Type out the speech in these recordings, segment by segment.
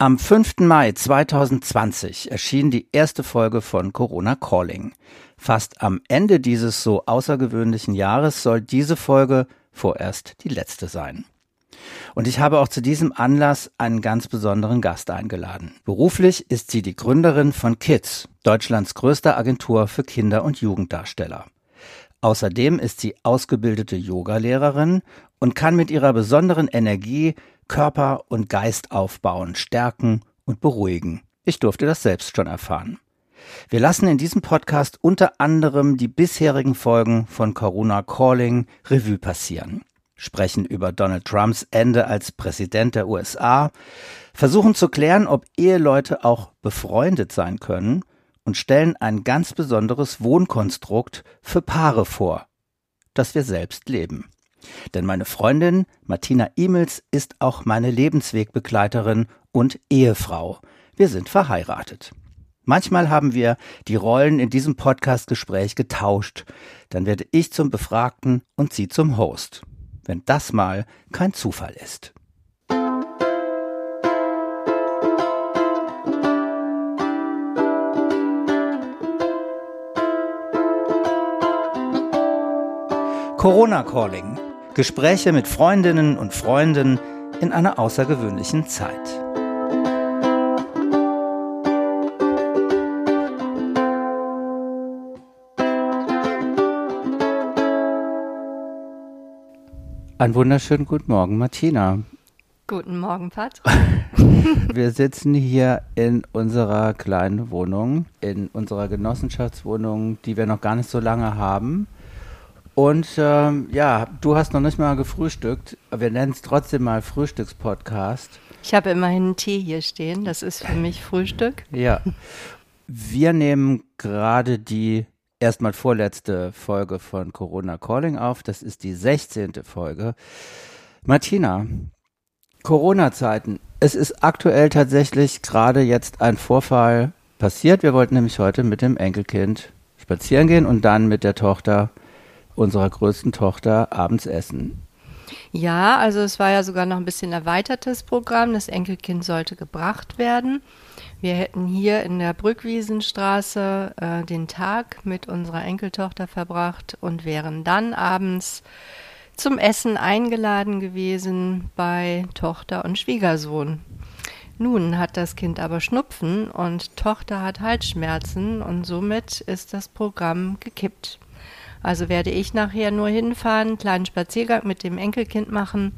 Am 5. Mai 2020 erschien die erste Folge von Corona Calling. Fast am Ende dieses so außergewöhnlichen Jahres soll diese Folge vorerst die letzte sein. Und ich habe auch zu diesem Anlass einen ganz besonderen Gast eingeladen. Beruflich ist sie die Gründerin von Kids, Deutschlands größter Agentur für Kinder- und Jugenddarsteller. Außerdem ist sie ausgebildete Yogalehrerin und kann mit ihrer besonderen Energie Körper und Geist aufbauen, stärken und beruhigen. Ich durfte das selbst schon erfahren. Wir lassen in diesem Podcast unter anderem die bisherigen Folgen von Corona Calling Revue passieren, sprechen über Donald Trumps Ende als Präsident der USA, versuchen zu klären, ob Eheleute auch befreundet sein können und stellen ein ganz besonderes Wohnkonstrukt für Paare vor, das wir selbst leben. Denn meine Freundin Martina Imels ist auch meine Lebenswegbegleiterin und Ehefrau. Wir sind verheiratet. Manchmal haben wir die Rollen in diesem Podcast-Gespräch getauscht. Dann werde ich zum Befragten und sie zum Host. Wenn das mal kein Zufall ist. Corona Calling Gespräche mit Freundinnen und Freunden in einer außergewöhnlichen Zeit. Einen wunderschönen guten Morgen, Martina. Guten Morgen, Patrick. Wir sitzen hier in unserer kleinen Wohnung, in unserer Genossenschaftswohnung, die wir noch gar nicht so lange haben. Und ähm, ja, du hast noch nicht mal gefrühstückt. Wir nennen es trotzdem mal Frühstückspodcast. Ich habe immerhin einen Tee hier stehen. Das ist für mich Frühstück. Ja. Wir nehmen gerade die erstmal vorletzte Folge von Corona Calling auf. Das ist die 16. Folge. Martina, Corona-Zeiten. Es ist aktuell tatsächlich gerade jetzt ein Vorfall passiert. Wir wollten nämlich heute mit dem Enkelkind spazieren gehen und dann mit der Tochter unserer größten Tochter abends essen. Ja, also es war ja sogar noch ein bisschen erweitertes Programm. Das Enkelkind sollte gebracht werden. Wir hätten hier in der Brückwiesenstraße äh, den Tag mit unserer Enkeltochter verbracht und wären dann abends zum Essen eingeladen gewesen bei Tochter und Schwiegersohn. Nun hat das Kind aber Schnupfen und Tochter hat Halsschmerzen und somit ist das Programm gekippt. Also werde ich nachher nur hinfahren, kleinen Spaziergang mit dem Enkelkind machen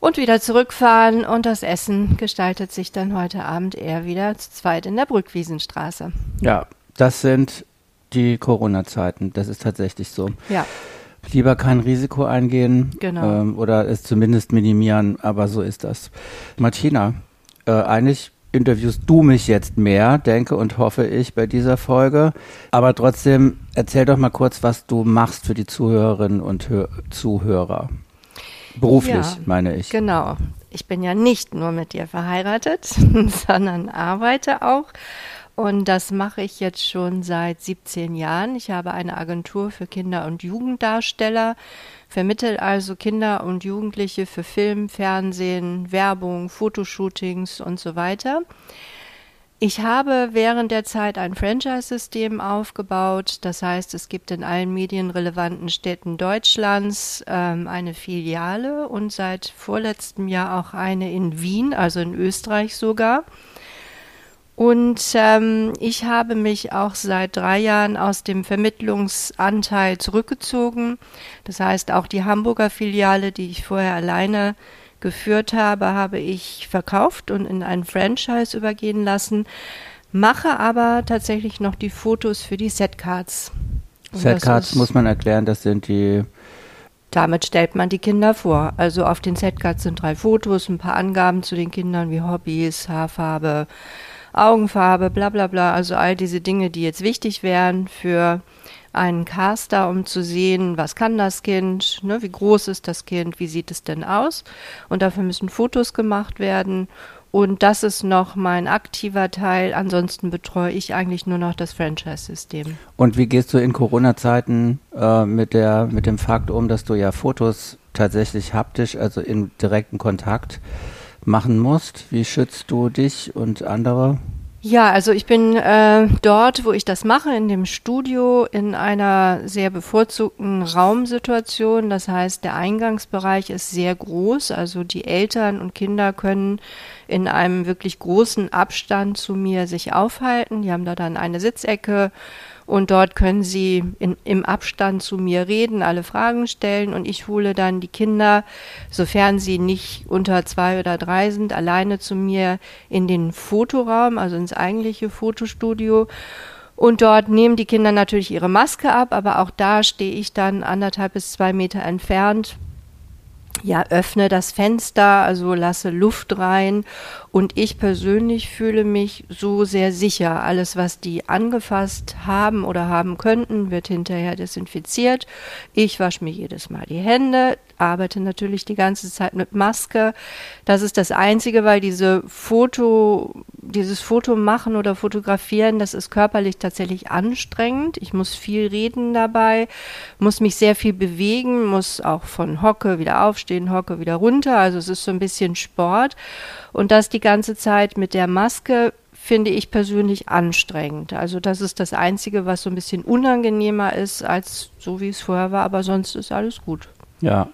und wieder zurückfahren und das Essen gestaltet sich dann heute Abend eher wieder zu zweit in der Brückwiesenstraße. Ja, das sind die Corona-Zeiten. Das ist tatsächlich so. Ja. Lieber kein Risiko eingehen genau. ähm, oder es zumindest minimieren, aber so ist das. Martina, äh, eigentlich interviewst du mich jetzt mehr, denke und hoffe ich, bei dieser Folge. Aber trotzdem, erzähl doch mal kurz, was du machst für die Zuhörerinnen und Hör Zuhörer. Beruflich, ja, meine ich. Genau. Ich bin ja nicht nur mit dir verheiratet, sondern arbeite auch. Und das mache ich jetzt schon seit 17 Jahren. Ich habe eine Agentur für Kinder- und Jugenddarsteller vermittelt also Kinder und Jugendliche für Film, Fernsehen, Werbung, Fotoshootings und so weiter. Ich habe während der Zeit ein Franchise-System aufgebaut. Das heißt, es gibt in allen medienrelevanten Städten Deutschlands ähm, eine Filiale und seit vorletztem Jahr auch eine in Wien, also in Österreich sogar. Und ähm, ich habe mich auch seit drei Jahren aus dem Vermittlungsanteil zurückgezogen. Das heißt, auch die Hamburger Filiale, die ich vorher alleine geführt habe, habe ich verkauft und in ein Franchise übergehen lassen, mache aber tatsächlich noch die Fotos für die Setcards. Setcards muss man erklären, das sind die damit stellt man die Kinder vor. Also auf den Setcards sind drei Fotos, ein paar Angaben zu den Kindern wie Hobbys, Haarfarbe, Augenfarbe, bla bla bla, also all diese Dinge, die jetzt wichtig wären für einen Caster, um zu sehen, was kann das Kind, ne, wie groß ist das Kind, wie sieht es denn aus. Und dafür müssen Fotos gemacht werden. Und das ist noch mein aktiver Teil. Ansonsten betreue ich eigentlich nur noch das Franchise-System. Und wie gehst du in Corona-Zeiten äh, mit, mit dem Fakt um, dass du ja Fotos tatsächlich haptisch, also in direkten Kontakt machen musst. Wie schützt du dich und andere? Ja, also ich bin äh, dort, wo ich das mache, in dem Studio, in einer sehr bevorzugten Raumsituation. Das heißt, der Eingangsbereich ist sehr groß. Also die Eltern und Kinder können in einem wirklich großen Abstand zu mir sich aufhalten. Die haben da dann eine Sitzecke und dort können sie in, im Abstand zu mir reden, alle Fragen stellen und ich hole dann die Kinder, sofern sie nicht unter zwei oder drei sind, alleine zu mir in den Fotoraum, also ins eigentliche Fotostudio. Und dort nehmen die Kinder natürlich ihre Maske ab, aber auch da stehe ich dann anderthalb bis zwei Meter entfernt ja, öffne das Fenster, also lasse Luft rein und ich persönlich fühle mich so sehr sicher. Alles, was die angefasst haben oder haben könnten, wird hinterher desinfiziert. Ich wasche mir jedes Mal die Hände, arbeite natürlich die ganze Zeit mit Maske. Das ist das Einzige, weil diese Foto, dieses Foto machen oder fotografieren, das ist körperlich tatsächlich anstrengend. Ich muss viel reden dabei, muss mich sehr viel bewegen, muss auch von Hocke wieder aufstehen, Hocke wieder runter. Also es ist so ein bisschen Sport. Und das die ganze Zeit mit der Maske finde ich persönlich anstrengend. Also das ist das Einzige, was so ein bisschen unangenehmer ist, als so wie es vorher war, aber sonst ist alles gut. Ja,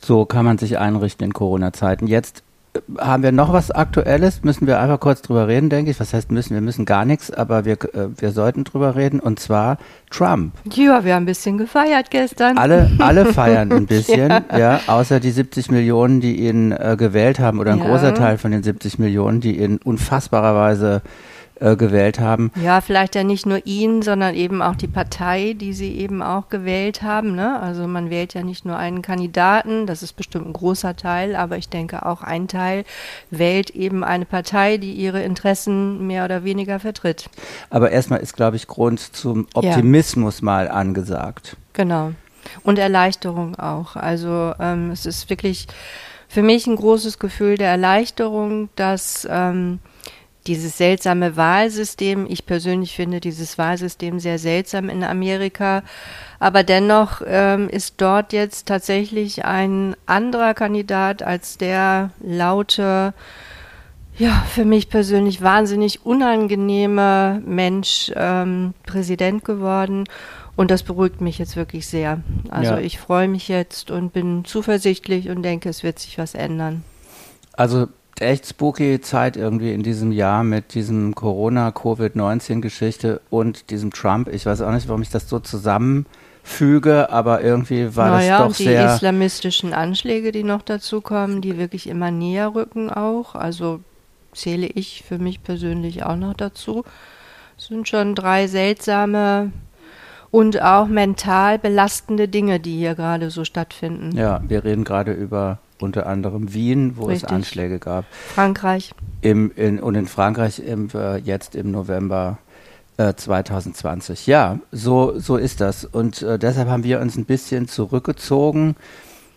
so kann man sich einrichten in Corona-Zeiten. Jetzt äh, haben wir noch was Aktuelles, müssen wir einfach kurz drüber reden, denke ich. Was heißt müssen? Wir müssen gar nichts, aber wir, äh, wir sollten drüber reden und zwar Trump. Ja, wir haben ein bisschen gefeiert gestern. Alle, alle feiern ein bisschen, ja. ja. außer die 70 Millionen, die ihn äh, gewählt haben oder ein ja. großer Teil von den 70 Millionen, die ihn unfassbarerweise äh, gewählt haben. Ja, vielleicht ja nicht nur ihn, sondern eben auch die Partei, die sie eben auch gewählt haben. Ne? Also man wählt ja nicht nur einen Kandidaten, das ist bestimmt ein großer Teil, aber ich denke auch ein Teil wählt eben eine Partei, die ihre Interessen mehr oder weniger vertritt. Aber erstmal ist, glaube ich, Grund zum Optimismus ja. mal angesagt. Genau. Und Erleichterung auch. Also ähm, es ist wirklich für mich ein großes Gefühl der Erleichterung, dass ähm, dieses seltsame Wahlsystem. Ich persönlich finde dieses Wahlsystem sehr seltsam in Amerika. Aber dennoch ähm, ist dort jetzt tatsächlich ein anderer Kandidat als der laute, ja, für mich persönlich wahnsinnig unangenehme Mensch ähm, Präsident geworden. Und das beruhigt mich jetzt wirklich sehr. Also ja. ich freue mich jetzt und bin zuversichtlich und denke, es wird sich was ändern. Also echt spooky Zeit irgendwie in diesem Jahr mit diesem Corona-Covid-19-Geschichte und diesem Trump. Ich weiß auch nicht, warum ich das so zusammenfüge, aber irgendwie war naja, das doch die sehr. Die islamistischen Anschläge, die noch dazu kommen, die wirklich immer näher rücken auch. Also zähle ich für mich persönlich auch noch dazu. Es sind schon drei seltsame und auch mental belastende Dinge, die hier gerade so stattfinden. Ja, wir reden gerade über unter anderem Wien, wo Richtig. es Anschläge gab. Frankreich. Im, in, und in Frankreich im, äh, jetzt im November äh, 2020. Ja, so, so ist das. Und äh, deshalb haben wir uns ein bisschen zurückgezogen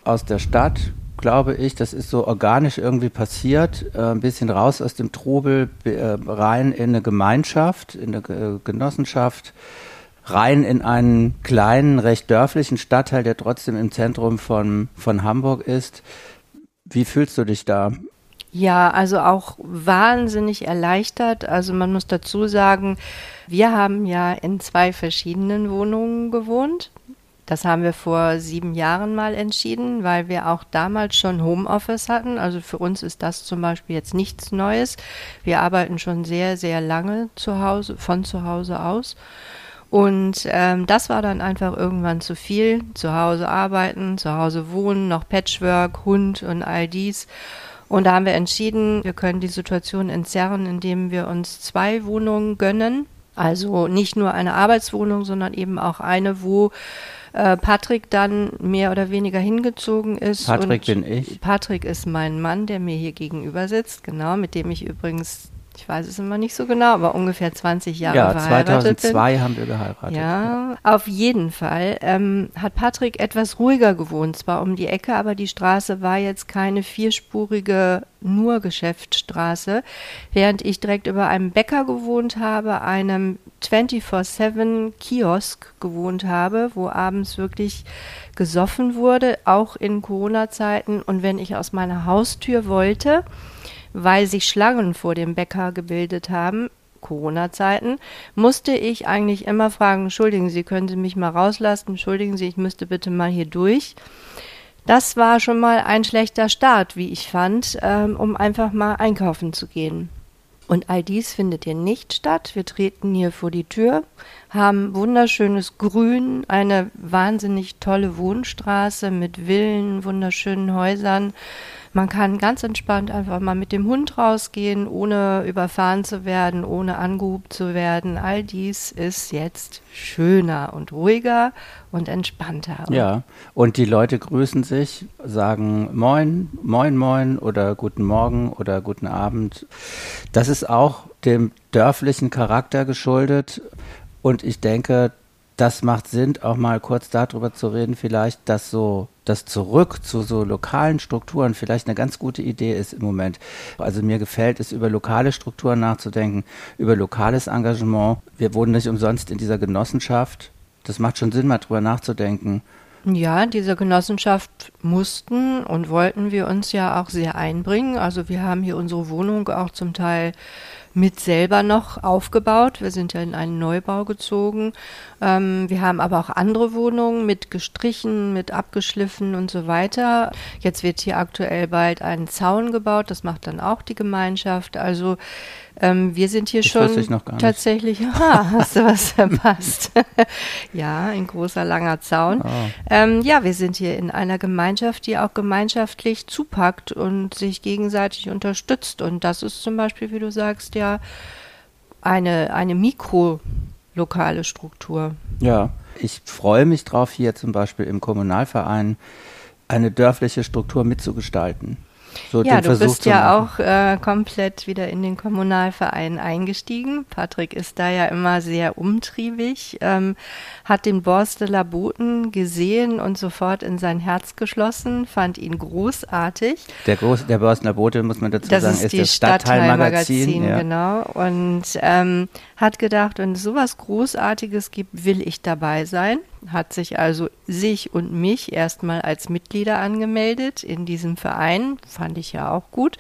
aus der Stadt, glaube ich. Das ist so organisch irgendwie passiert. Äh, ein bisschen raus aus dem Trubel, äh, rein in eine Gemeinschaft, in eine äh, Genossenschaft rein in einen kleinen, recht dörflichen Stadtteil, der trotzdem im Zentrum von, von Hamburg ist. Wie fühlst du dich da? Ja, also auch wahnsinnig erleichtert. Also man muss dazu sagen, wir haben ja in zwei verschiedenen Wohnungen gewohnt. Das haben wir vor sieben Jahren mal entschieden, weil wir auch damals schon Homeoffice hatten. Also für uns ist das zum Beispiel jetzt nichts Neues. Wir arbeiten schon sehr, sehr lange zu Hause, von zu Hause aus. Und ähm, das war dann einfach irgendwann zu viel. Zu Hause arbeiten, zu Hause wohnen, noch Patchwork, Hund und all dies. Und da haben wir entschieden, wir können die Situation entzerren, indem wir uns zwei Wohnungen gönnen. Also nicht nur eine Arbeitswohnung, sondern eben auch eine, wo äh, Patrick dann mehr oder weniger hingezogen ist. Patrick bin ich. Patrick ist mein Mann, der mir hier gegenüber sitzt, genau, mit dem ich übrigens Ich weiß es immer nicht so genau, aber ungefähr 20 Jahre ja, verheiratet 2002 bin. haben wir geheiratet. Ja, auf jeden Fall ähm, hat Patrick etwas ruhiger gewohnt, zwar um die Ecke, aber die Straße war jetzt keine vierspurige nur Geschäftsstraße, während ich direkt über einem Bäcker gewohnt habe, einem 24/7 Kiosk gewohnt habe, wo abends wirklich gesoffen wurde, auch in Corona-Zeiten und wenn ich aus meiner Haustür wollte, weil sich Schlangen vor dem Bäcker gebildet haben, Corona-Zeiten, musste ich eigentlich immer fragen, entschuldigen Sie, können Sie mich mal rauslassen, entschuldigen Sie, ich müsste bitte mal hier durch. Das war schon mal ein schlechter Start, wie ich fand, ähm, um einfach mal einkaufen zu gehen. Und all dies findet hier nicht statt. Wir treten hier vor die Tür, haben wunderschönes Grün, eine wahnsinnig tolle Wohnstraße mit Villen, wunderschönen Häusern, man kann ganz entspannt einfach mal mit dem Hund rausgehen, ohne überfahren zu werden, ohne angehubt zu werden. All dies ist jetzt schöner und ruhiger und entspannter. Ja, und die Leute grüßen sich, sagen Moin, Moin, Moin oder Guten Morgen oder Guten Abend. Das ist auch dem dörflichen Charakter geschuldet. Und ich denke, das macht Sinn, auch mal kurz darüber zu reden, vielleicht, dass so das Zurück zu so lokalen Strukturen vielleicht eine ganz gute Idee ist im Moment. Also mir gefällt es, über lokale Strukturen nachzudenken, über lokales Engagement. Wir wohnen nicht umsonst in dieser Genossenschaft. Das macht schon Sinn, mal drüber nachzudenken. Ja, diese Genossenschaft mussten und wollten wir uns ja auch sehr einbringen. Also wir haben hier unsere Wohnung auch zum Teil mit selber noch aufgebaut. Wir sind ja in einen Neubau gezogen. Ähm, wir haben aber auch andere Wohnungen mit gestrichen, mit abgeschliffen und so weiter. Jetzt wird hier aktuell bald ein Zaun gebaut. Das macht dann auch die Gemeinschaft. Also ähm, wir sind hier das schon tatsächlich, aha, hast du was verpasst? ja, ein großer, langer Zaun. Oh. Ähm, ja, wir sind hier in einer Gemeinschaft, die auch gemeinschaftlich zupackt und sich gegenseitig unterstützt. Und das ist zum Beispiel, wie du sagst, ja eine, eine mikrolokale Struktur. Ja, ich freue mich drauf, hier zum Beispiel im Kommunalverein eine dörfliche Struktur mitzugestalten. So ja, du Versuch bist ja auch äh, komplett wieder in den Kommunalverein eingestiegen. Patrick ist da ja immer sehr umtriebig, ähm, hat den Borsteler Boten gesehen und sofort in sein Herz geschlossen, fand ihn großartig. Der, Groß, der Borsteler Bote, muss man dazu das sagen, ist, ist das Stadtteilmagazin. Ja. Genau. Und ähm, hat gedacht, wenn es sowas Großartiges gibt, will ich dabei sein hat sich also sich und mich erstmal als Mitglieder angemeldet in diesem Verein, fand ich ja auch gut.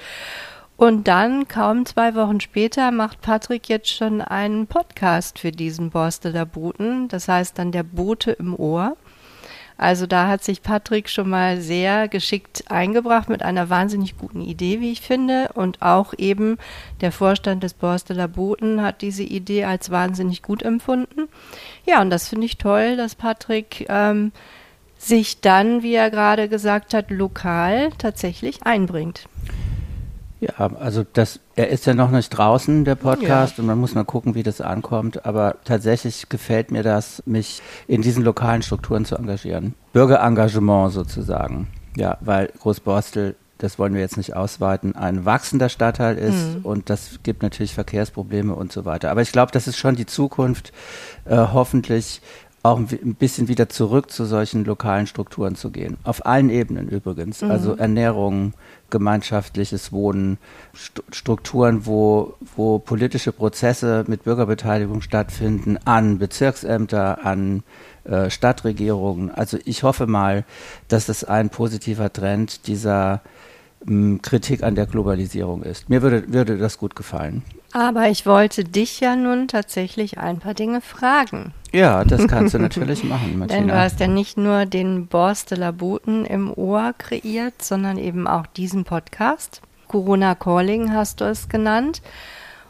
Und dann, kaum zwei Wochen später, macht Patrick jetzt schon einen Podcast für diesen Borsteler Boten. Das heißt dann der Bote im Ohr. Also da hat sich Patrick schon mal sehr geschickt eingebracht mit einer wahnsinnig guten Idee, wie ich finde. Und auch eben der Vorstand des Borsteler Boten hat diese Idee als wahnsinnig gut empfunden. Ja, und das finde ich toll, dass Patrick ähm, sich dann, wie er gerade gesagt hat, lokal tatsächlich einbringt. Ja, also das, er ist ja noch nicht draußen, der Podcast, ja. und man muss mal gucken, wie das ankommt. Aber tatsächlich gefällt mir das, mich in diesen lokalen Strukturen zu engagieren. Bürgerengagement sozusagen. Ja, weil Großborstel, das wollen wir jetzt nicht ausweiten, ein wachsender Stadtteil ist mhm. und das gibt natürlich Verkehrsprobleme und so weiter. Aber ich glaube, das ist schon die Zukunft, äh, hoffentlich auch ein bisschen wieder zurück zu solchen lokalen Strukturen zu gehen. Auf allen Ebenen übrigens. Mhm. Also Ernährung, gemeinschaftliches Wohnen, St Strukturen, wo, wo politische Prozesse mit Bürgerbeteiligung stattfinden, an Bezirksämter, an äh, Stadtregierungen. Also ich hoffe mal, dass das ein positiver Trend dieser Kritik an der Globalisierung ist. Mir würde, würde das gut gefallen. Aber ich wollte dich ja nun tatsächlich ein paar Dinge fragen. Ja, das kannst du natürlich machen, Martina. Denn du hast ja nicht nur den Borsteler Boten im Ohr kreiert, sondern eben auch diesen Podcast. Corona Calling hast du es genannt.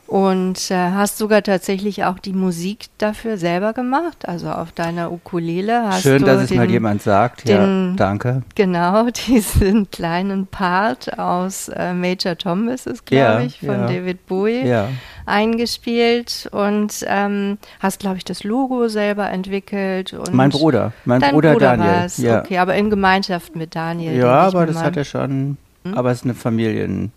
Und äh, hast sogar tatsächlich auch die Musik dafür selber gemacht, also auf deiner Ukulele hast Schön, du dass es mal jemand sagt. Den, ja, danke. Genau, diesen kleinen Part aus äh, Major Tom ist es, glaube ja, ich, von ja. David Bowie ja. eingespielt und ähm, hast, glaube ich, das Logo selber entwickelt. Und mein Bruder, mein Bruder, Bruder Daniel. Ja. Okay, aber in Gemeinschaft mit Daniel. Ja, aber das hat er schon, hm? aber es ist eine Familien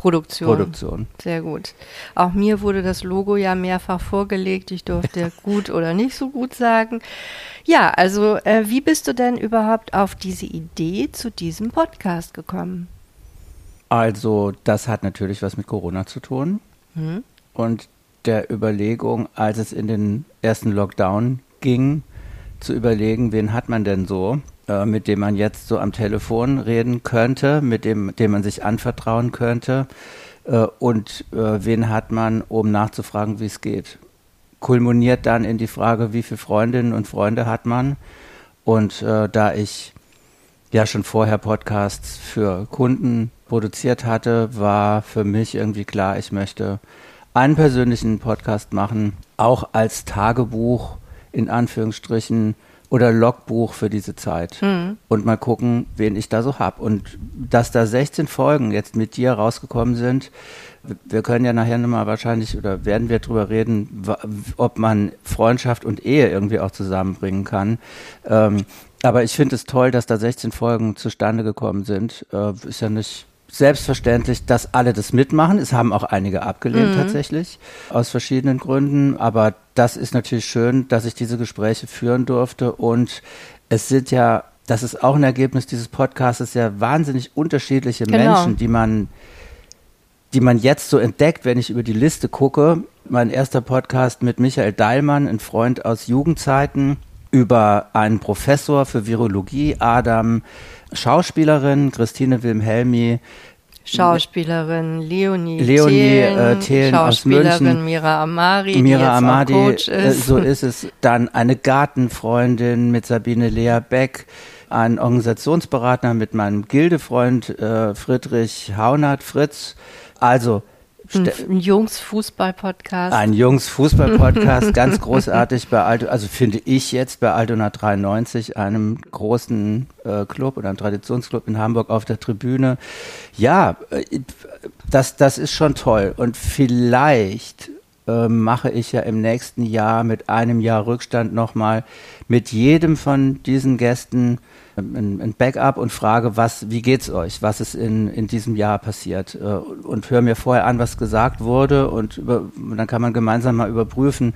Produktion. Produktion. Sehr gut. Auch mir wurde das Logo ja mehrfach vorgelegt. Ich durfte gut oder nicht so gut sagen. Ja, also äh, wie bist du denn überhaupt auf diese Idee zu diesem Podcast gekommen? Also das hat natürlich was mit Corona zu tun. Hm. Und der Überlegung, als es in den ersten Lockdown ging, zu überlegen, wen hat man denn so, äh, mit dem man jetzt so am Telefon reden könnte, mit dem, dem man sich anvertrauen könnte äh, und äh, wen hat man, um nachzufragen, wie es geht. Kulminiert dann in die Frage, wie viele Freundinnen und Freunde hat man. Und äh, da ich ja schon vorher Podcasts für Kunden produziert hatte, war für mich irgendwie klar, ich möchte einen persönlichen Podcast machen, auch als Tagebuch in Anführungsstrichen oder Logbuch für diese Zeit mhm. und mal gucken, wen ich da so habe. Und dass da 16 Folgen jetzt mit dir rausgekommen sind, wir können ja nachher nochmal wahrscheinlich oder werden wir drüber reden, ob man Freundschaft und Ehe irgendwie auch zusammenbringen kann. Ähm, aber ich finde es toll, dass da 16 Folgen zustande gekommen sind. Äh, ist ja nicht selbstverständlich, dass alle das mitmachen. Es haben auch einige abgelehnt mhm. tatsächlich, aus verschiedenen Gründen. Aber das ist natürlich schön, dass ich diese Gespräche führen durfte. Und es sind ja, das ist auch ein Ergebnis dieses Podcasts, ja wahnsinnig unterschiedliche genau. Menschen, die man, die man jetzt so entdeckt, wenn ich über die Liste gucke. Mein erster Podcast mit Michael Dahlmann, ein Freund aus Jugendzeiten, über einen Professor für Virologie, Adam Schauspielerin Christine Wilhelmi, Schauspielerin Leonie, Leonie Thelen, äh, Thelen Schauspielerin Mira Amari, Mira Amadi, Coach äh, ist. so ist es. Dann eine Gartenfreundin mit Sabine Lea Beck, ein Organisationsberater mit meinem Gildefreund äh, Friedrich Haunert, Fritz. Also ein Jungs-Fußball-Podcast. Ein Jungs-Fußball-Podcast, ganz großartig bei Alto, also finde ich jetzt bei Altona 93, einem großen äh, Club oder einem Traditionsclub in Hamburg auf der Tribüne. Ja, äh, das, das ist schon toll. Und vielleicht äh, mache ich ja im nächsten Jahr mit einem Jahr Rückstand nochmal mit jedem von diesen Gästen ein, ein, Backup und frage, was, wie geht's euch? Was ist in, in diesem Jahr passiert? Äh, und höre mir vorher an, was gesagt wurde und, über, und dann kann man gemeinsam mal überprüfen,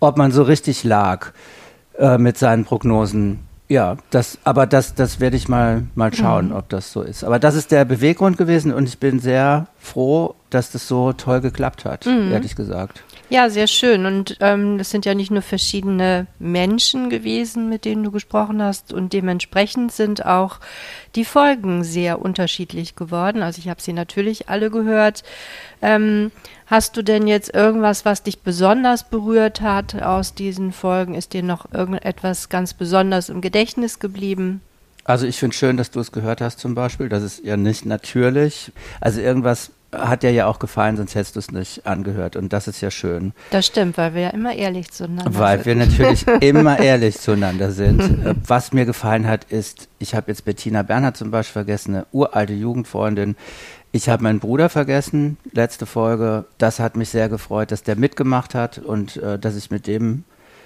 ob man so richtig lag äh, mit seinen Prognosen. Ja, das, aber das, das werde ich mal, mal schauen, mhm. ob das so ist. Aber das ist der Beweggrund gewesen und ich bin sehr froh, dass das so toll geklappt hat, mhm. ehrlich gesagt. Ja, sehr schön. Und ähm, sind ja nicht nur verschiedene Menschen gewesen, mit denen du gesprochen hast. Und dementsprechend sind auch die Folgen sehr unterschiedlich geworden. Also ich habe sie natürlich alle gehört. Ähm, hast du denn jetzt irgendwas, was dich besonders berührt hat aus diesen Folgen? Ist dir noch irgendetwas ganz besonders im Gedächtnis geblieben? Also ich finde schön, dass du es gehört hast zum Beispiel. Das ist ja nicht natürlich. Also irgendwas hat dir ja auch gefallen, sonst hättest du es nicht angehört. Und das ist ja schön. Das stimmt, weil wir ja immer ehrlich zueinander weil sind. Weil wir natürlich immer ehrlich zueinander sind. Was mir gefallen hat, ist, ich habe jetzt Bettina Bernhard zum Beispiel vergessen, eine uralte Jugendfreundin. Ich habe meinen Bruder vergessen, letzte Folge. Das hat mich sehr gefreut, dass der mitgemacht hat und äh, dass ich mit dem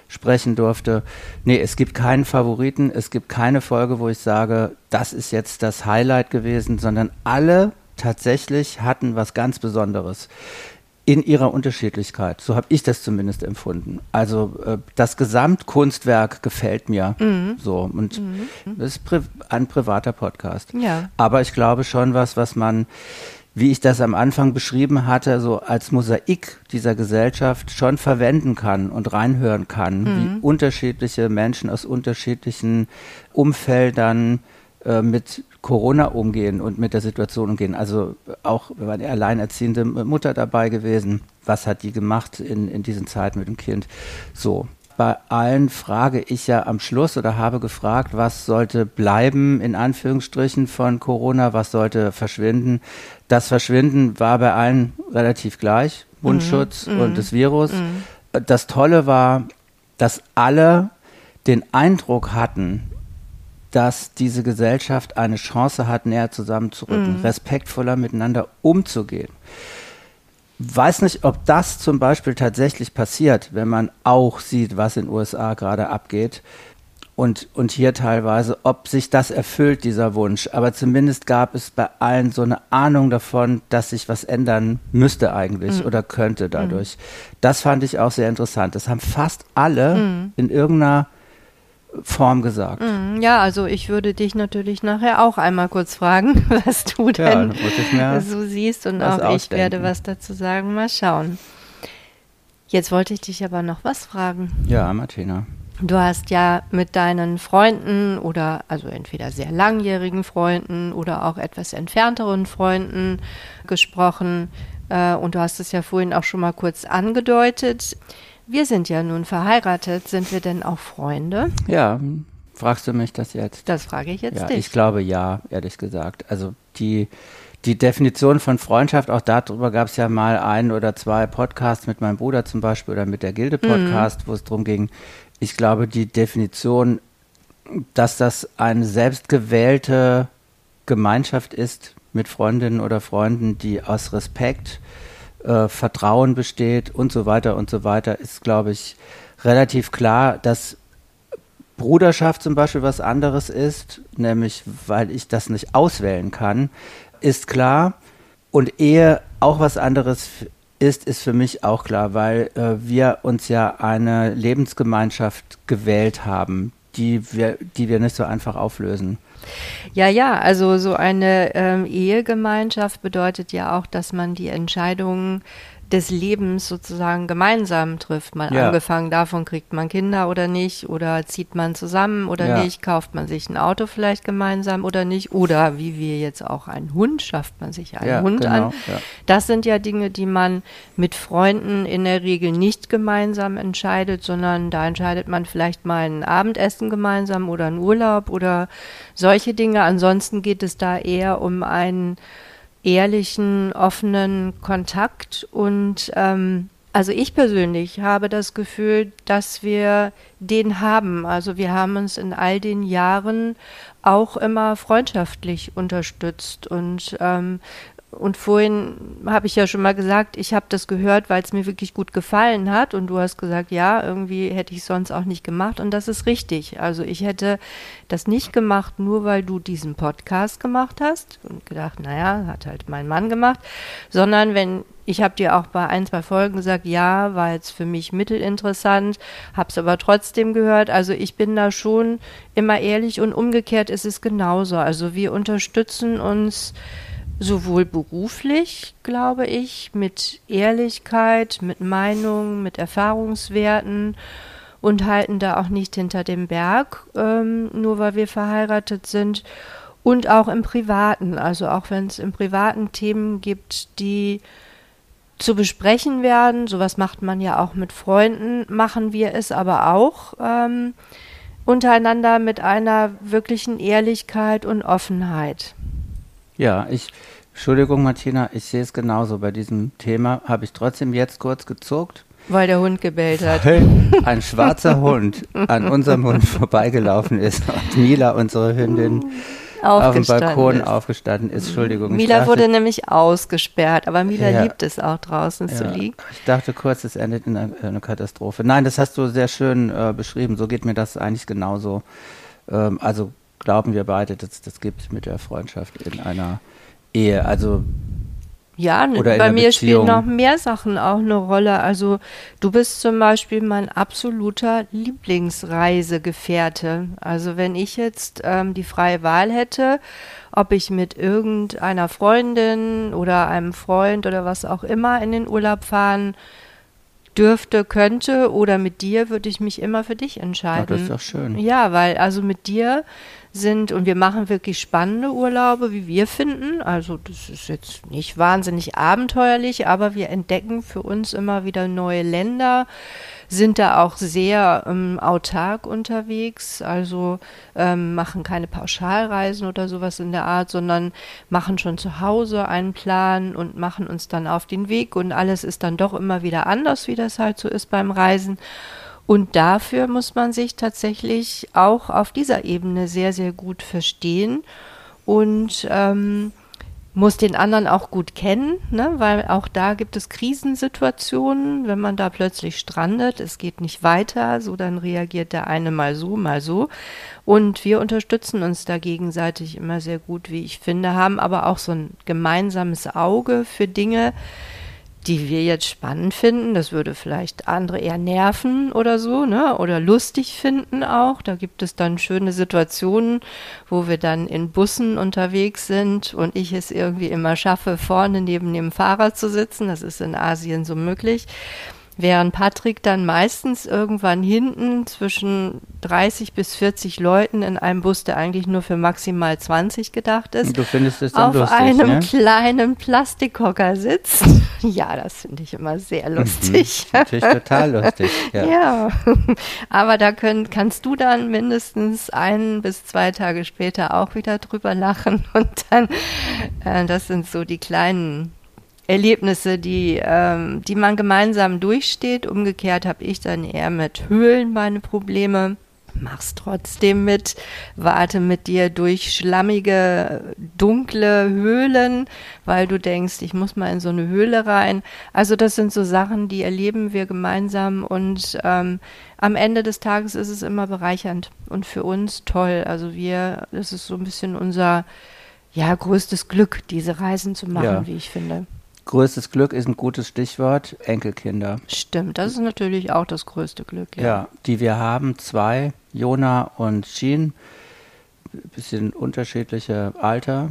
sprechen durfte. Nee, es gibt keinen Favoriten. Es gibt keine Folge, wo ich sage, das ist jetzt das Highlight gewesen, sondern alle tatsächlich hatten was ganz Besonderes in ihrer Unterschiedlichkeit. So habe ich das zumindest empfunden. Also äh, das Gesamtkunstwerk gefällt mir mhm. so und mhm. das ist ein privater Podcast. Ja. Aber ich glaube schon was, was man, wie ich das am Anfang beschrieben hatte, so als Mosaik dieser Gesellschaft schon verwenden kann und reinhören kann, mhm. wie unterschiedliche Menschen aus unterschiedlichen Umfeldern äh, mit Corona umgehen und mit der Situation umgehen. Also auch, wir waren alleinerziehende Mutter dabei gewesen. Was hat die gemacht in, in diesen Zeiten mit dem Kind? So. Bei allen frage ich ja am Schluss oder habe gefragt, was sollte bleiben, in Anführungsstrichen, von Corona, was sollte verschwinden. Das Verschwinden war bei allen relativ gleich. Mundschutz mhm. und mhm. das Virus. Mhm. Das Tolle war, dass alle den Eindruck hatten, dass diese Gesellschaft eine Chance hat, näher zusammenzurücken, mhm. respektvoller miteinander umzugehen. Weiß nicht, ob das zum Beispiel tatsächlich passiert, wenn man auch sieht, was in den USA gerade abgeht. und, und hier teilweise, ob sich das erfüllt, dieser Wunsch. Aber zumindest gab es bei allen so eine Ahnung davon, dass sich was ändern müsste eigentlich mhm. oder könnte dadurch. Mhm. Das fand ich auch sehr interessant. Das haben fast alle mhm. in irgendeiner Form gesagt. Mhm. Ja, also ich würde dich natürlich nachher auch einmal kurz fragen, was du denn ja, so siehst und auch ausdenken. ich werde was dazu sagen. Mal schauen. Jetzt wollte ich dich aber noch was fragen. Ja, Martina. Du hast ja mit deinen Freunden oder also entweder sehr langjährigen Freunden oder auch etwas entfernteren Freunden gesprochen äh, und du hast es ja vorhin auch schon mal kurz angedeutet. Wir sind ja nun verheiratet. Sind wir denn auch Freunde? Ja, fragst du mich das jetzt? Das frage ich jetzt ja, dich. Ich glaube ja, ehrlich gesagt. Also die die Definition von Freundschaft, auch darüber gab es ja mal ein oder zwei Podcasts mit meinem Bruder zum Beispiel oder mit der Gilde-Podcast, mhm. wo es darum ging, ich glaube, die Definition, dass das eine selbstgewählte Gemeinschaft ist mit Freundinnen oder Freunden, die aus Respekt, äh, Vertrauen besteht und so weiter und so weiter, ist, glaube ich, relativ klar, dass Bruderschaft zum Beispiel was anderes ist, nämlich weil ich das nicht auswählen kann, ist klar. Und Ehe auch was anderes ist, ist für mich auch klar, weil äh, wir uns ja eine Lebensgemeinschaft gewählt haben, die wir, die wir nicht so einfach auflösen. Ja, ja, also so eine ähm, Ehegemeinschaft bedeutet ja auch, dass man die Entscheidungen des Lebens sozusagen gemeinsam trifft. Mal ja. angefangen davon, kriegt man Kinder oder nicht, oder zieht man zusammen oder ja. nicht, kauft man sich ein Auto vielleicht gemeinsam oder nicht, oder wie wir jetzt auch einen Hund, schafft man sich einen ja, Hund genau, an. Das sind ja Dinge, die man mit Freunden in der Regel nicht gemeinsam entscheidet, sondern da entscheidet man vielleicht mal ein Abendessen gemeinsam oder einen Urlaub oder solche Dinge. Ansonsten geht es da eher um einen ehrlichen, offenen Kontakt. Und ähm, also ich persönlich habe das Gefühl, dass wir den haben. Also wir haben uns in all den Jahren auch immer freundschaftlich unterstützt und ähm, und vorhin habe ich ja schon mal gesagt, ich habe das gehört, weil es mir wirklich gut gefallen hat. Und du hast gesagt, ja, irgendwie hätte ich es sonst auch nicht gemacht. Und das ist richtig. Also ich hätte das nicht gemacht, nur weil du diesen Podcast gemacht hast und gedacht, naja, hat halt mein Mann gemacht, sondern wenn ich habe dir auch bei ein, zwei Folgen gesagt, ja, war jetzt für mich mittelinteressant, habe es aber trotzdem gehört. Also ich bin da schon immer ehrlich und umgekehrt ist es genauso. Also wir unterstützen uns sowohl beruflich, glaube ich, mit Ehrlichkeit, mit Meinung, mit Erfahrungswerten und halten da auch nicht hinter dem Berg, ähm, nur weil wir verheiratet sind. Und auch im Privaten, also auch wenn es im Privaten Themen gibt, die zu besprechen werden, sowas macht man ja auch mit Freunden, machen wir es aber auch ähm, untereinander mit einer wirklichen Ehrlichkeit und Offenheit. Ja, ich, Entschuldigung, Martina, ich sehe es genauso. Bei diesem Thema habe ich trotzdem jetzt kurz gezuckt. Weil der Hund gebellt hat. Weil ein schwarzer Hund an unserem Hund vorbeigelaufen ist und Mila, unsere Hündin, auf dem Balkon ist. aufgestanden ist. Entschuldigung. Mila dachte, wurde nämlich ausgesperrt, aber Mila ja, liebt es auch draußen ja, zu liegen. Ich dachte kurz, es endet in einer, einer Katastrophe. Nein, das hast du sehr schön äh, beschrieben. So geht mir das eigentlich genauso. Ähm, also glauben wir beide, dass das gibt mit der Freundschaft in einer Ehe. Also ja, bei mir spielen noch mehr Sachen auch eine Rolle. Also du bist zum Beispiel mein absoluter Lieblingsreisegefährte. Also wenn ich jetzt ähm, die freie Wahl hätte, ob ich mit irgendeiner Freundin oder einem Freund oder was auch immer in den Urlaub fahren dürfte, könnte oder mit dir, würde ich mich immer für dich entscheiden. Ja, das ist doch schön. Ja, weil also mit dir sind und wir machen wirklich spannende Urlaube, wie wir finden. Also das ist jetzt nicht wahnsinnig abenteuerlich, aber wir entdecken für uns immer wieder neue Länder, sind da auch sehr ähm, autark unterwegs, also ähm, machen keine Pauschalreisen oder sowas in der Art, sondern machen schon zu Hause einen Plan und machen uns dann auf den Weg und alles ist dann doch immer wieder anders, wie das halt so ist beim Reisen. Und dafür muss man sich tatsächlich auch auf dieser Ebene sehr, sehr gut verstehen. Und ähm, muss den anderen auch gut kennen, ne? weil auch da gibt es Krisensituationen, wenn man da plötzlich strandet, es geht nicht weiter, so dann reagiert der eine mal so, mal so. Und wir unterstützen uns da gegenseitig immer sehr gut, wie ich finde, haben aber auch so ein gemeinsames Auge für Dinge, die wir jetzt spannend finden. Das würde vielleicht andere eher nerven oder so, ne? Oder lustig finden auch. Da gibt es dann schöne Situationen, wo wir dann in Bussen unterwegs sind und ich es irgendwie immer schaffe, vorne neben dem Fahrer zu sitzen. Das ist in Asien so möglich während Patrick dann meistens irgendwann hinten zwischen 30 bis 40 Leuten in einem Bus, der eigentlich nur für maximal 20 gedacht ist, du findest es dann auf lustig, einem ne? kleinen Plastikhocker sitzt. Ja, das finde ich immer sehr lustig. Mhm, natürlich total lustig. Ja. Ja, aber da können, kannst du dann mindestens ein bis zwei Tage später auch wieder drüber lachen und dann, äh, das sind so die kleinen Erlebnisse, die, ähm, die man gemeinsam durchsteht. Umgekehrt habe ich dann eher mit Höhlen meine Probleme. Mach's trotzdem mit, warte mit dir durch schlammige, dunkle Höhlen, weil du denkst, ich muss mal in so eine Höhle rein. Also das sind so Sachen, die erleben wir gemeinsam und ähm, am Ende des Tages ist es immer bereichernd und für uns toll. Also wir, das ist so ein bisschen unser ja größtes Glück, diese Reisen zu machen, Ja. wie ich finde. Größtes Glück ist ein gutes Stichwort. Enkelkinder. Stimmt, das ist natürlich auch das größte Glück. Ja. die wir haben, zwei, Jona und Jean, bisschen unterschiedliche Alter.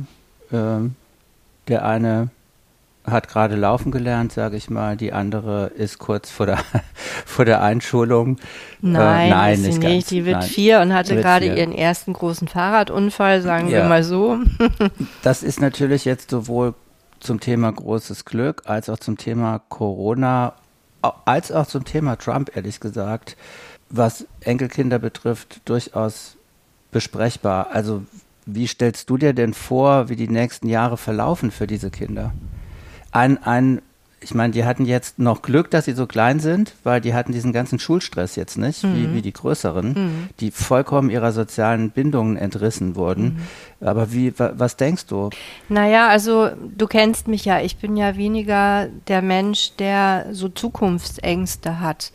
Ähm, der eine hat gerade laufen gelernt, sage ich mal, die andere ist kurz vor der, vor der Einschulung. Nein, äh, nein ist sie nicht, nicht. ganz. Die wird nein. vier und hatte gerade vier. ihren ersten großen Fahrradunfall, sagen Ja. wir mal so. Das ist natürlich jetzt sowohl zum Thema großes Glück als auch zum Thema Corona, als auch zum Thema Trump, ehrlich gesagt, was Enkelkinder betrifft, durchaus besprechbar. Also wie stellst du dir denn vor, wie die nächsten Jahre verlaufen für diese Kinder? Ein, ein, ich meine, die hatten jetzt noch Glück, dass sie so klein sind, weil die hatten diesen ganzen Schulstress jetzt nicht, wie, wie die größeren, die vollkommen ihrer sozialen Bindungen entrissen wurden. Aber wie, wa, was denkst du? Naja, also du kennst mich ja. Ich bin ja weniger der Mensch, der so Zukunftsängste hat.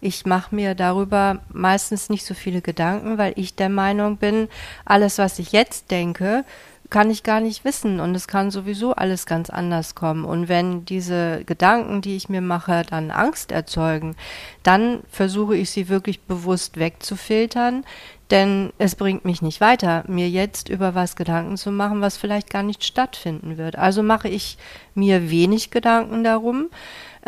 Ich mache mir darüber meistens nicht so viele Gedanken, weil ich der Meinung bin, alles, was ich jetzt denke, kann ich gar nicht wissen und es kann sowieso alles ganz anders kommen. Und wenn diese Gedanken, die ich mir mache, dann Angst erzeugen, dann versuche ich sie wirklich bewusst wegzufiltern, denn es bringt mich nicht weiter, mir jetzt über was Gedanken zu machen, was vielleicht gar nicht stattfinden wird. Also mache ich mir wenig Gedanken darum.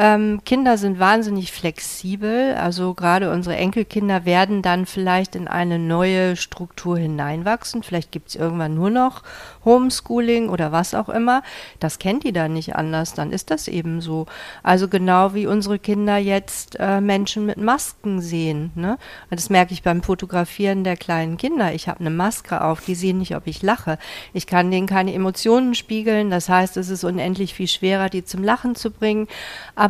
Ähm, Kinder sind wahnsinnig flexibel, also gerade unsere Enkelkinder werden dann vielleicht in eine neue Struktur hineinwachsen. Vielleicht gibt es irgendwann nur noch Homeschooling oder was auch immer. Das kennt die dann nicht anders, dann ist das eben so. Also genau wie unsere Kinder jetzt äh, Menschen mit Masken sehen. Ne? Das merke ich beim Fotografieren der kleinen Kinder. Ich habe eine Maske auf, die sehen nicht, ob ich lache. Ich kann denen keine Emotionen spiegeln. Das heißt, es ist unendlich viel schwerer, die zum Lachen zu bringen.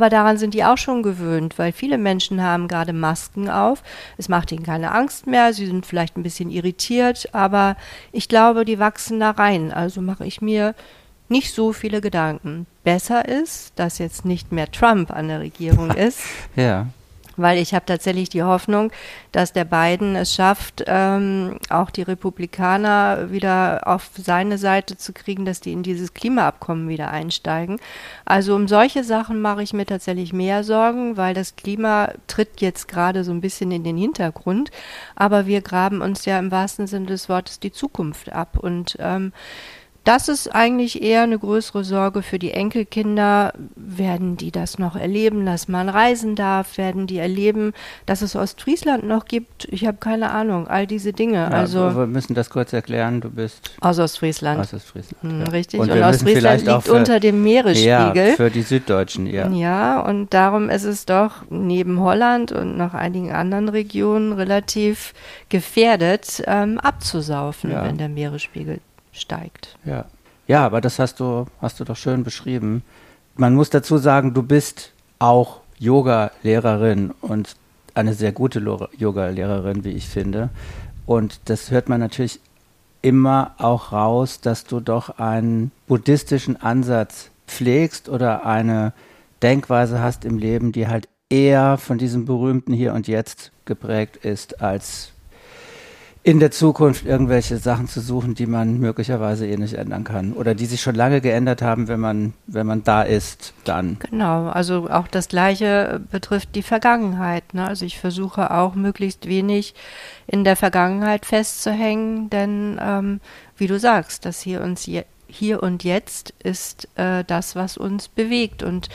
Daran sind die auch schon gewöhnt, weil viele Menschen haben gerade Masken auf. Es macht ihnen keine Angst mehr. Sie sind vielleicht ein bisschen irritiert, aber ich glaube, die wachsen da rein. Also mache ich mir nicht so viele Gedanken. Besser ist, dass jetzt nicht mehr Trump an der Regierung ist, Ja, weil ich habe tatsächlich die Hoffnung, dass der Biden es schafft, ähm, auch die Republikaner wieder auf seine Seite zu kriegen, dass die in dieses Klimaabkommen wieder einsteigen. Also um solche Sachen mache ich mir tatsächlich mehr Sorgen, weil das Klima tritt jetzt gerade so ein bisschen in den Hintergrund, aber wir graben uns ja im wahrsten Sinne des Wortes die Zukunft ab und ähm, das ist eigentlich eher eine größere Sorge für die Enkelkinder. Werden die das noch erleben, dass man reisen darf? Werden die erleben, dass es Ostfriesland noch gibt? Ich habe keine Ahnung. All diese Dinge. ja also wir müssen das kurz erklären. Du bist aus Ostfriesland. aus Ostfriesland. Hm, ja. Richtig. Und Und, Ostfriesland liegt für- unter dem Meeresspiegel. Ja, für die Süddeutschen, ja. Ja, und darum ist es doch neben Holland und noch einigen anderen Regionen relativ gefährdet, ähm, abzusaufen, Ja. wenn der Meeresspiegel steigt. Ja. Ja, aber das hast du, hast du doch schön beschrieben. Man muss dazu sagen, du bist auch Yoga-Lehrerin und eine sehr gute Yoga-Lehrerin, wie ich finde. Und das hört man natürlich immer auch raus, dass du doch einen buddhistischen Ansatz pflegst oder eine Denkweise hast im Leben, die halt eher von diesem berühmten Hier und Jetzt geprägt ist, als in der Zukunft irgendwelche Sachen zu suchen, die man möglicherweise eh nicht ändern kann oder die sich schon lange geändert haben, wenn man, wenn man da ist, dann. Genau, also auch das Gleiche betrifft die Vergangenheit. Ne? Also ich versuche auch möglichst wenig in der Vergangenheit festzuhängen, denn ähm, wie du sagst, das hier uns hier und jetzt ist äh, das, was uns bewegt und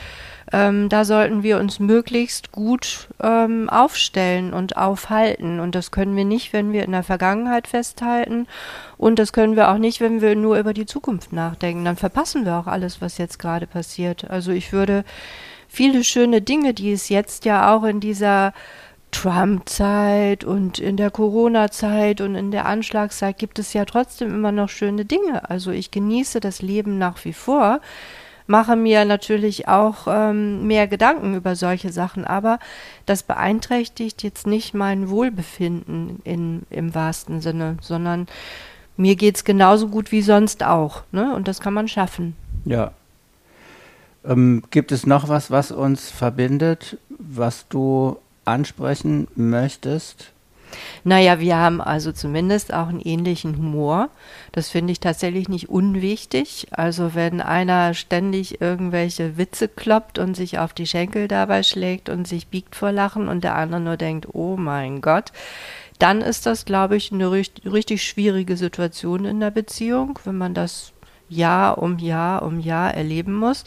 ähm, da sollten wir uns möglichst gut ähm, aufstellen und aufhalten. Und das können wir nicht, wenn wir in der Vergangenheit festhalten. Und das können wir auch nicht, wenn wir nur über die Zukunft nachdenken. Dann verpassen wir auch alles, was jetzt gerade passiert. Also ich würde viele schöne Dinge, die es jetzt ja auch in dieser Trump-Zeit und in der Corona-Zeit und in der Anschlagszeit gibt es ja trotzdem immer noch schöne Dinge. Also ich genieße das Leben nach wie vor mache mir natürlich auch ähm, mehr Gedanken über solche Sachen, aber das beeinträchtigt jetzt nicht mein Wohlbefinden in, im wahrsten Sinne, sondern mir geht es genauso gut wie sonst auch. Ne? Und das kann man schaffen. Ja. Ähm, gibt es noch was, was uns verbindet, was du ansprechen möchtest? Naja, wir haben also zumindest auch einen ähnlichen Humor. Das finde ich tatsächlich nicht unwichtig. Also wenn einer ständig irgendwelche Witze kloppt und sich auf die Schenkel dabei schlägt und sich biegt vor Lachen und der andere nur denkt, oh mein Gott, dann ist das, glaube ich, eine richtig, schwierige Situation in der Beziehung, wenn man das Jahr um Jahr um Jahr erleben muss.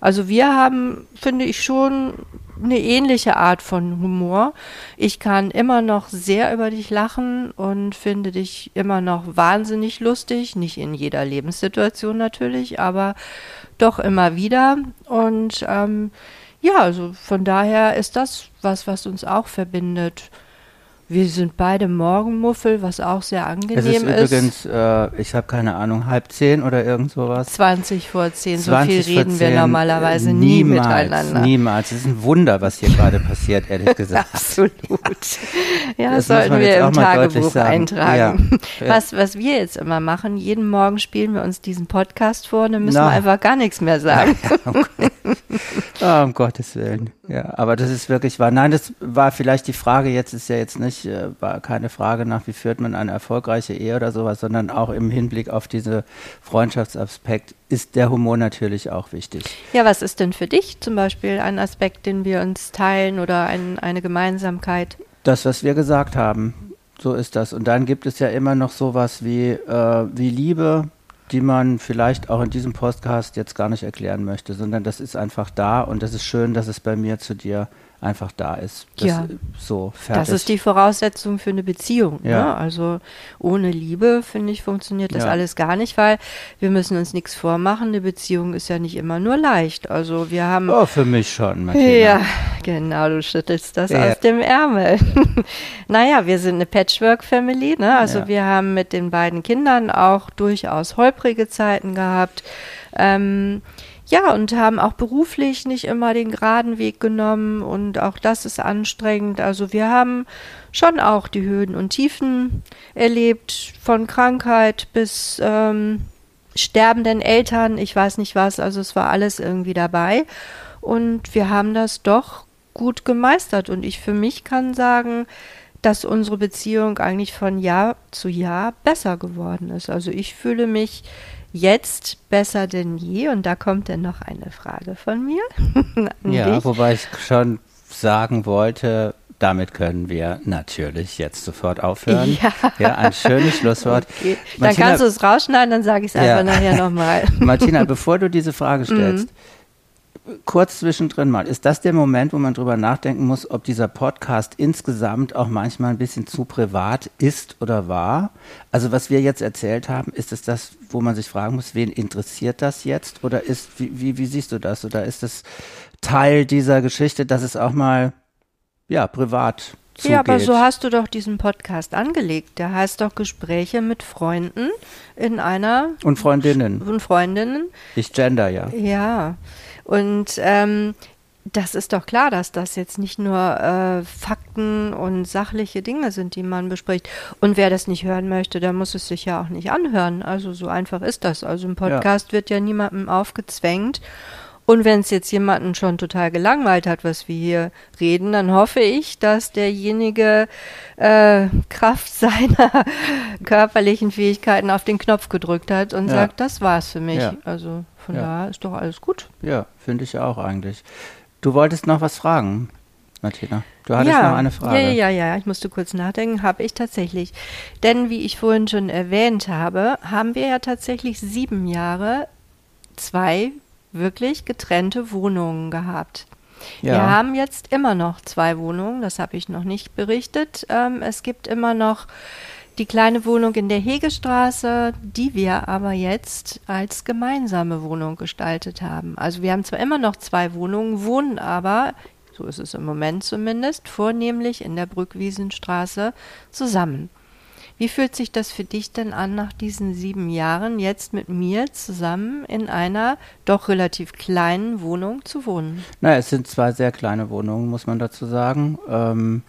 Also wir haben, finde ich, schon eine ähnliche Art von Humor. Ich kann immer noch sehr über dich lachen und finde dich immer noch wahnsinnig lustig. Nicht in jeder Lebenssituation natürlich, aber doch immer wieder. Und ähm, ja, also von daher ist das was, was uns auch verbindet. Wir sind beide Morgenmuffel, was auch sehr angenehm ist. Es ist übrigens, äh, ich habe keine Ahnung, halb zehn oder irgend sowas. 20 vor zehn, so viel reden wir normalerweise nie niemals, miteinander. Niemals, es ist ein Wunder, was hier gerade passiert, ehrlich gesagt. Absolut. Ja, das sollten wir im Tagebuch eintragen. Ja. Was, was wir jetzt immer machen, jeden Morgen spielen wir uns diesen Podcast vor, dann müssen Na. wir einfach gar nichts mehr sagen. okay. oh, um Gottes Willen. Ja, aber das ist wirklich wahr. Nein, das war vielleicht die Frage, jetzt ist ja jetzt nicht, äh, war keine Frage nach, wie führt man eine erfolgreiche Ehe oder sowas, sondern auch im Hinblick auf diesen Freundschaftsaspekt ist der Humor natürlich auch wichtig. Ja, was ist denn für dich zum Beispiel ein Aspekt, den wir uns teilen oder ein, eine Gemeinsamkeit? Das, was wir gesagt haben, so ist das. Und dann gibt es ja immer noch sowas wie, äh, wie Liebe, die man vielleicht auch in diesem Podcast jetzt gar nicht erklären möchte, sondern das ist einfach da und das ist schön, dass es bei mir zu dir einfach da ist. Das, ja. So, fertig. Das ist die Voraussetzung für eine Beziehung. Ne? Ja. Ne? Also ohne Liebe, finde ich, funktioniert das ja. alles gar nicht, weil wir müssen uns nichts vormachen. Eine Beziehung ist ja nicht immer nur leicht. Also wir haben. Oh, für mich schon, Martina. Ja, genau, du schüttelst das ja. aus dem Ärmel. naja, wir sind eine Patchwork-Family, ne? Also wir haben mit den beiden Kindern auch durchaus holprige Zeiten gehabt. Ähm, ja, und haben auch beruflich nicht immer den geraden Weg genommen und auch das ist anstrengend. Also wir haben schon auch die Höhen und Tiefen erlebt, von Krankheit bis ähm, sterbenden Eltern, ich weiß nicht was, also es war alles irgendwie dabei. Und wir haben das doch gut gemeistert und ich für mich kann sagen, dass unsere Beziehung eigentlich von Jahr zu Jahr besser geworden ist. Also ich fühle mich jetzt besser denn je? Und da kommt dann noch eine Frage von mir. ja, dich. wobei ich schon sagen wollte, damit können wir natürlich jetzt sofort aufhören. Ja, ja ein schönes Schlusswort. Okay. Martina, dann kannst du es rausschneiden, dann sage ich es einfach ja. nachher nochmal. Martina, bevor du diese Frage stellst, mhm kurz zwischendrin mal, ist das der Moment, wo man drüber nachdenken muss, ob dieser Podcast insgesamt auch manchmal ein bisschen zu privat ist oder war? Also was wir jetzt erzählt haben, ist es das, wo man sich fragen muss, wen interessiert das jetzt? Oder ist, wie, wie, wie siehst du das? Oder ist es Teil dieser Geschichte, dass es auch mal, ja, privat Zugeht. Ja, aber so hast du doch diesen Podcast angelegt. Der heißt doch Gespräche mit Freunden in einer. Und Freundinnen. Und Freundinnen. Ich gender, ja. Ja. Und ähm, das ist doch klar, dass das jetzt nicht nur äh, Fakten und sachliche Dinge sind, die man bespricht. Und wer das nicht hören möchte, der muss es sich ja auch nicht anhören. Also so einfach ist das. Also im Podcast ja. wird ja niemandem aufgezwängt. Und wenn es jetzt jemanden schon total gelangweilt hat, was wir hier reden, dann hoffe ich, dass derjenige äh, Kraft seiner körperlichen Fähigkeiten auf den Knopf gedrückt hat und ja. sagt, das war's für mich. Ja. Also von ja. daher ist doch alles gut. Ja, finde ich auch eigentlich. Du wolltest noch was fragen, Martina. Du hattest ja, noch eine Frage. Ja, ja, ja, ich musste kurz nachdenken, habe ich tatsächlich. Denn wie ich vorhin schon erwähnt habe, haben wir ja tatsächlich sieben Jahre zwei wirklich getrennte Wohnungen gehabt. Ja. Wir haben jetzt immer noch zwei Wohnungen, das habe ich noch nicht berichtet. Ähm, es gibt immer noch die kleine Wohnung in der Hegestraße, die wir aber jetzt als gemeinsame Wohnung gestaltet haben. Also wir haben zwar immer noch zwei Wohnungen, wohnen aber, so ist es im Moment zumindest, vornehmlich in der Brückwiesenstraße zusammen. Wie fühlt sich das für dich denn an, nach diesen sieben Jahren jetzt mit mir zusammen in einer doch relativ kleinen Wohnung zu wohnen? Na, es sind zwei sehr kleine Wohnungen, muss man dazu sagen. Ähm,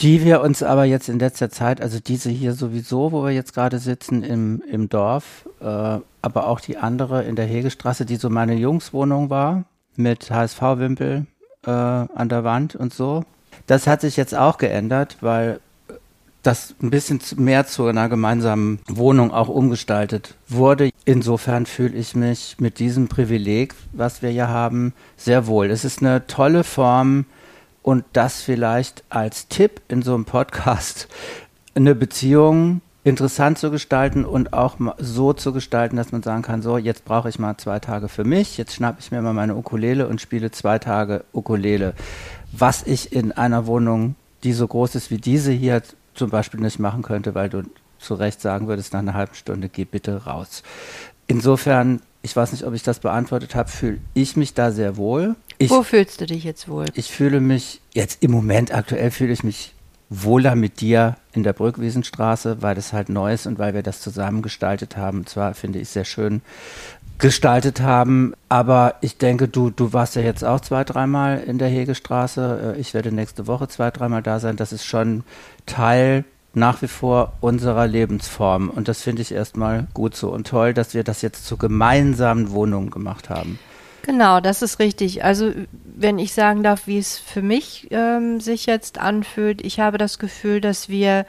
die wir uns aber jetzt in letzter Zeit, also diese hier sowieso, wo wir jetzt gerade sitzen im, im Dorf, äh, aber auch die andere in der Hegestraße, die so meine Jungswohnung war, mit HSV-Wimpel äh, an der Wand und so. Das hat sich jetzt auch geändert, weil das ein bisschen mehr zu einer gemeinsamen Wohnung auch umgestaltet wurde. Insofern fühle ich mich mit diesem Privileg, was wir hier haben, sehr wohl. Es ist eine tolle Form, und das vielleicht als Tipp in so einem Podcast, eine Beziehung interessant zu gestalten und auch so zu gestalten, dass man sagen kann, so, jetzt brauche ich mal zwei Tage für mich, jetzt schnappe ich mir mal meine Ukulele und spiele zwei Tage Ukulele. Was ich in einer Wohnung, die so groß ist wie diese hier, zum Beispiel nicht machen könnte, weil du zu Recht sagen würdest, nach einer halben Stunde, geh bitte raus. Insofern, ich weiß nicht, ob ich das beantwortet habe, fühle ich mich da sehr wohl. Ich, Wo fühlst du dich jetzt wohl? Ich fühle mich, jetzt im Moment aktuell fühle ich mich wohler mit dir in der Brückwiesenstraße, weil das halt neu ist und weil wir das zusammen gestaltet haben. Und zwar finde ich sehr schön gestaltet haben. Aber ich denke, du, du warst ja jetzt auch zwei, dreimal in der Hegestraße. Äh, ich werde nächste Woche zwei, dreimal da sein. Das ist schon Teil nach wie vor unserer Lebensform. Und das finde ich erstmal gut so und toll, dass wir das jetzt zu gemeinsamen Wohnungen gemacht haben. Genau, das ist richtig. Also wenn ich sagen darf, wie es für mich ähm, sich jetzt anfühlt, ich habe das Gefühl, dass wir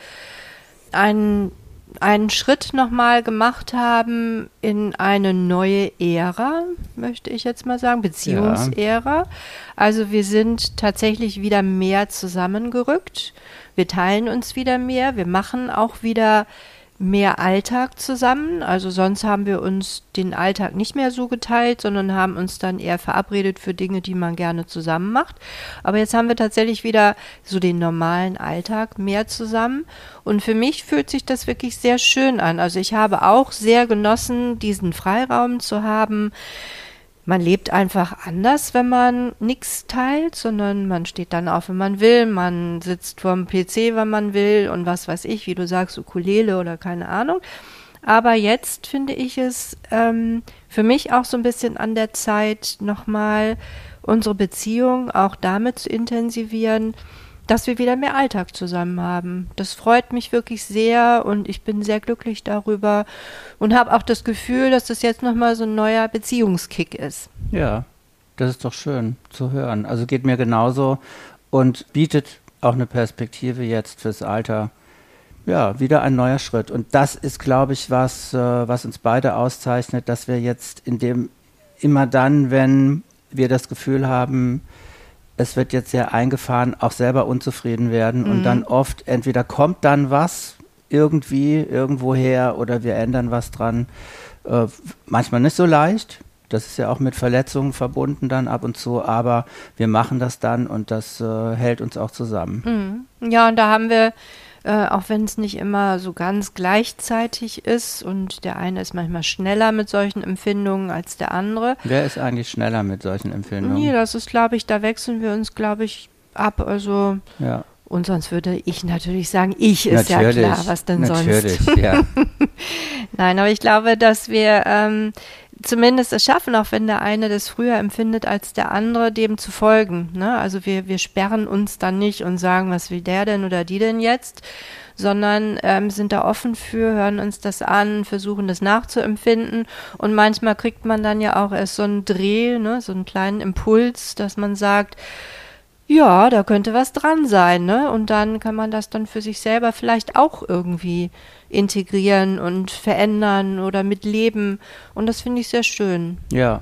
einen, einen Schritt nochmal gemacht haben in eine neue Ära, möchte ich jetzt mal sagen, Beziehungsära. Ja. Also wir sind tatsächlich wieder mehr zusammengerückt. Wir teilen uns wieder mehr. Wir machen auch wieder mehr Alltag zusammen. Also sonst haben wir uns den Alltag nicht mehr so geteilt, sondern haben uns dann eher verabredet für Dinge, die man gerne zusammen macht. Aber jetzt haben wir tatsächlich wieder so den normalen Alltag mehr zusammen. Und für mich fühlt sich das wirklich sehr schön an. Also ich habe auch sehr genossen, diesen Freiraum zu haben man lebt einfach anders, wenn man nichts teilt, sondern man steht dann auf, wenn man will, man sitzt vorm PC, wenn man will und was weiß ich, wie du sagst, Ukulele oder keine Ahnung. Aber jetzt finde ich es ähm, für mich auch so ein bisschen an der Zeit, nochmal unsere Beziehung auch damit zu intensivieren, dass wir wieder mehr Alltag zusammen haben. Das freut mich wirklich sehr und ich bin sehr glücklich darüber und habe auch das Gefühl, dass das jetzt nochmal so ein neuer Beziehungskick ist. Ja, das ist doch schön zu hören. Also geht mir genauso und bietet auch eine Perspektive jetzt fürs Alter. Ja, wieder ein neuer Schritt. Und das ist, glaube ich, was, äh, was uns beide auszeichnet, dass wir jetzt in dem immer dann, wenn wir das Gefühl haben, es wird jetzt sehr eingefahren, auch selber unzufrieden werden mhm. und dann oft entweder kommt dann was irgendwie irgendwoher oder wir ändern was dran. Äh, manchmal nicht so leicht. Das ist ja auch mit Verletzungen verbunden dann ab und zu, aber wir machen das dann und das äh, hält uns auch zusammen. Mhm. Ja, und da haben wir äh, auch wenn es nicht immer so ganz gleichzeitig ist und der eine ist manchmal schneller mit solchen Empfindungen als der andere. Wer ist eigentlich schneller mit solchen Empfindungen? Nee, das ist, glaube ich, da wechseln wir uns, glaube ich, ab. Also ja. Und sonst würde ich natürlich sagen, ich ist natürlich, ja klar, was denn natürlich, sonst. Ja. Nein, aber ich glaube, dass wir ähm, zumindest es schaffen, auch wenn der eine das früher empfindet als der andere, dem zu folgen. Ne? Also wir, wir sperren uns dann nicht und sagen, was will der denn oder die denn jetzt, sondern ähm, sind da offen für, hören uns das an, versuchen das nachzuempfinden. Und manchmal kriegt man dann ja auch erst so einen Dreh, ne, so einen kleinen Impuls, dass man sagt, ja, da könnte was dran sein, ne? Und dann kann man das dann für sich selber vielleicht auch irgendwie integrieren und verändern oder mitleben. Und das finde ich sehr schön. Ja.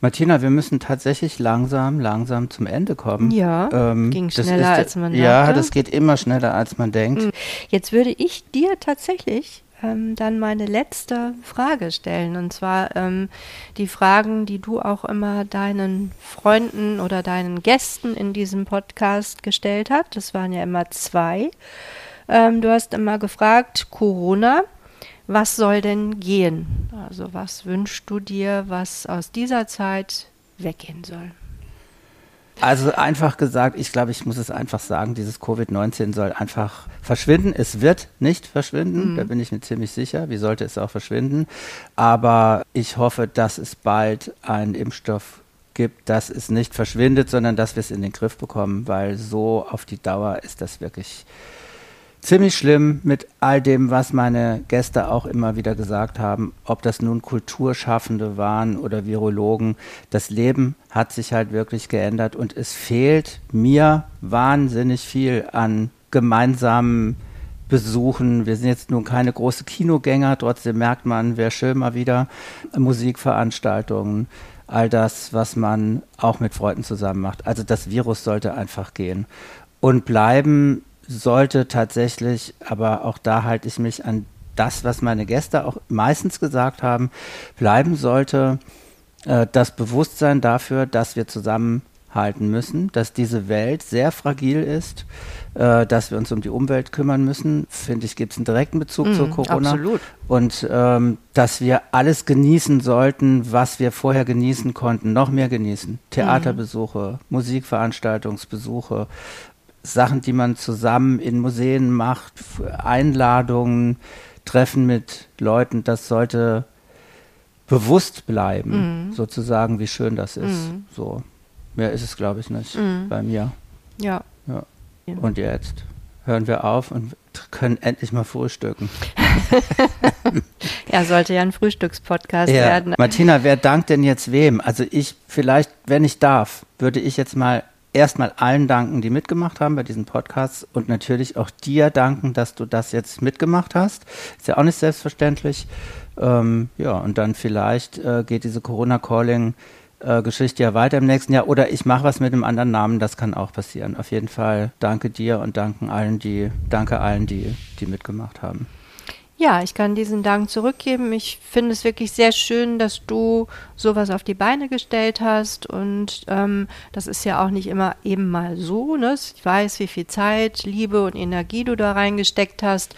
Martina, wir müssen tatsächlich langsam, langsam zum Ende kommen. Ja, ähm, ging schneller ist, als man dachte. Ja, das geht immer schneller als man denkt. Hm. Jetzt würde ich dir tatsächlich ähm, dann meine letzte Frage stellen. Und zwar ähm, die Fragen, die du auch immer deinen Freunden oder deinen Gästen in diesem Podcast gestellt hast. Das waren ja immer zwei. Ähm, du hast immer gefragt, Corona, was soll denn gehen? Also was wünschst du dir, was aus dieser Zeit weggehen soll? Also einfach gesagt, ich glaube, ich muss es einfach sagen, dieses Covid-19 soll einfach verschwinden. Es wird nicht verschwinden, mhm. da bin ich mir ziemlich sicher. Wie sollte es auch verschwinden? Aber ich hoffe, dass es bald einen Impfstoff gibt, dass es nicht verschwindet, sondern dass wir es in den Griff bekommen, weil so auf die Dauer ist das wirklich ziemlich schlimm mit all dem, was meine Gäste auch immer wieder gesagt haben, ob das nun Kulturschaffende waren oder Virologen. Das Leben hat sich halt wirklich geändert und es fehlt mir wahnsinnig viel an gemeinsamen Besuchen. Wir sind jetzt nun keine große Kinogänger, trotzdem merkt man, wäre schön mal wieder Musikveranstaltungen, all das, was man auch mit Freunden zusammen macht. Also das Virus sollte einfach gehen. Und bleiben sollte tatsächlich, aber auch da halte ich mich an das, was meine Gäste auch meistens gesagt haben, bleiben sollte äh, das Bewusstsein dafür, dass wir zusammenhalten müssen, dass diese Welt sehr fragil ist, äh, dass wir uns um die Umwelt kümmern müssen. Finde ich, gibt es einen direkten Bezug mm, zu Corona. Absolut. Und ähm, dass wir alles genießen sollten, was wir vorher genießen konnten, noch mehr genießen. Theaterbesuche, mm. Musikveranstaltungsbesuche, Sachen, die man zusammen in Museen macht, Einladungen, Treffen mit Leuten, das sollte bewusst bleiben, mhm. sozusagen, wie schön das ist. Mhm. So. Mehr ist es, glaube ich, nicht mhm. bei mir. Ja. ja. Und jetzt hören wir auf und können endlich mal frühstücken. ja, sollte ja ein Frühstückspodcast ja. werden. Martina, wer dankt denn jetzt wem? Also ich, vielleicht, wenn ich darf, würde ich jetzt mal erstmal allen danken, die mitgemacht haben bei diesen Podcasts und natürlich auch dir danken, dass du das jetzt mitgemacht hast. Ist ja auch nicht selbstverständlich. Ähm, ja, und dann vielleicht äh, geht diese Corona-Calling. Geschichte ja weiter im nächsten Jahr oder ich mache was mit einem anderen Namen, das kann auch passieren. Auf jeden Fall danke dir und danke allen, die, danke allen, die, die mitgemacht haben. Ja, ich kann diesen Dank zurückgeben. Ich finde es wirklich sehr schön, dass du sowas auf die Beine gestellt hast. Und ähm, das ist ja auch nicht immer eben mal so. Ne? Ich weiß, wie viel Zeit, Liebe und Energie du da reingesteckt hast.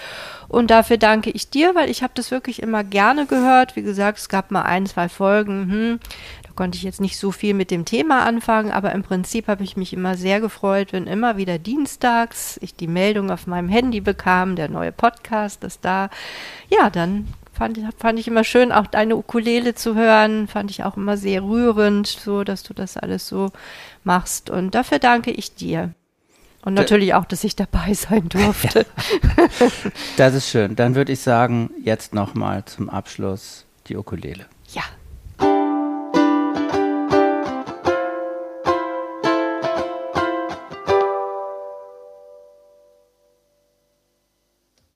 Und dafür danke ich dir, weil ich habe das wirklich immer gerne gehört. Wie gesagt, es gab mal ein, zwei Folgen. Hm, konnte ich jetzt nicht so viel mit dem Thema anfangen, aber im Prinzip habe ich mich immer sehr gefreut, wenn immer wieder dienstags ich die Meldung auf meinem Handy bekam, der neue Podcast ist da. Ja, dann fand, fand ich immer schön, auch deine Ukulele zu hören, fand ich auch immer sehr rührend, so dass du das alles so machst. Und dafür danke ich dir. Und natürlich auch, dass ich dabei sein durfte. das ist schön. Dann würde ich sagen, jetzt nochmal zum Abschluss die Ukulele.